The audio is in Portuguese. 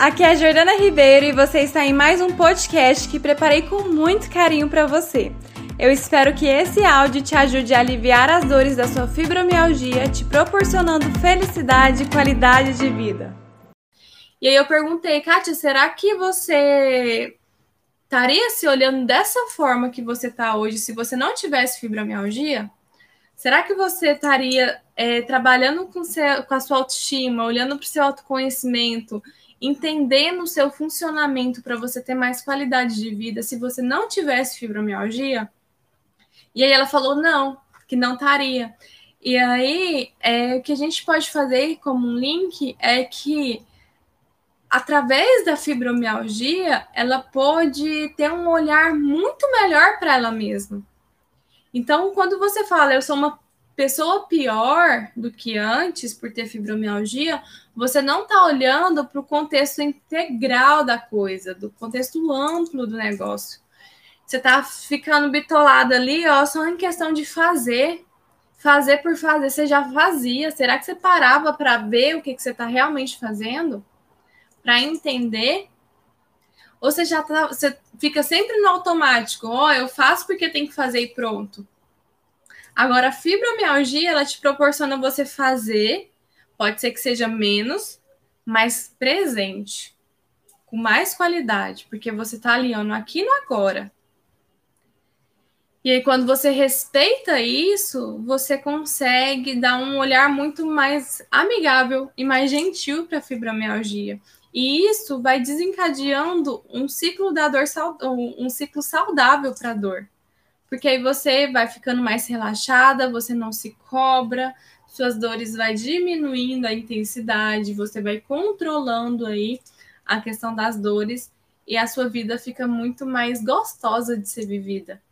aqui é a Jordana Ribeiro e você está em mais um podcast que preparei com muito carinho para você. Eu espero que esse áudio te ajude a aliviar as dores da sua fibromialgia, te proporcionando felicidade e qualidade de vida. E aí eu perguntei, Kátia, será que você estaria se olhando dessa forma que você está hoje se você não tivesse fibromialgia? Será que você estaria é, trabalhando com, seu, com a sua autoestima, olhando para o seu autoconhecimento, entendendo o seu funcionamento para você ter mais qualidade de vida se você não tivesse fibromialgia? E aí ela falou não, que não estaria. E aí, é, o que a gente pode fazer como um link é que através da fibromialgia, ela pode ter um olhar muito melhor para ela mesma. Então, quando você fala, eu sou uma pessoa pior do que antes por ter fibromialgia, você não está olhando para o contexto integral da coisa, do contexto amplo do negócio. Você está ficando bitolado ali, ó, só em questão de fazer. Fazer por fazer, você já fazia. Será que você parava para ver o que, que você está realmente fazendo? Para entender? Ou você já tá, você fica sempre no automático, ó, eu faço porque tem que fazer e pronto. Agora, a fibromialgia, ela te proporciona você fazer, pode ser que seja menos, mas presente, com mais qualidade, porque você está alinhando aqui no agora. E aí, quando você respeita isso, você consegue dar um olhar muito mais amigável e mais gentil para a fibromialgia. E isso vai desencadeando um ciclo da dor, um ciclo saudável para a dor. Porque aí você vai ficando mais relaxada, você não se cobra, suas dores vai diminuindo a intensidade, você vai controlando aí a questão das dores e a sua vida fica muito mais gostosa de ser vivida.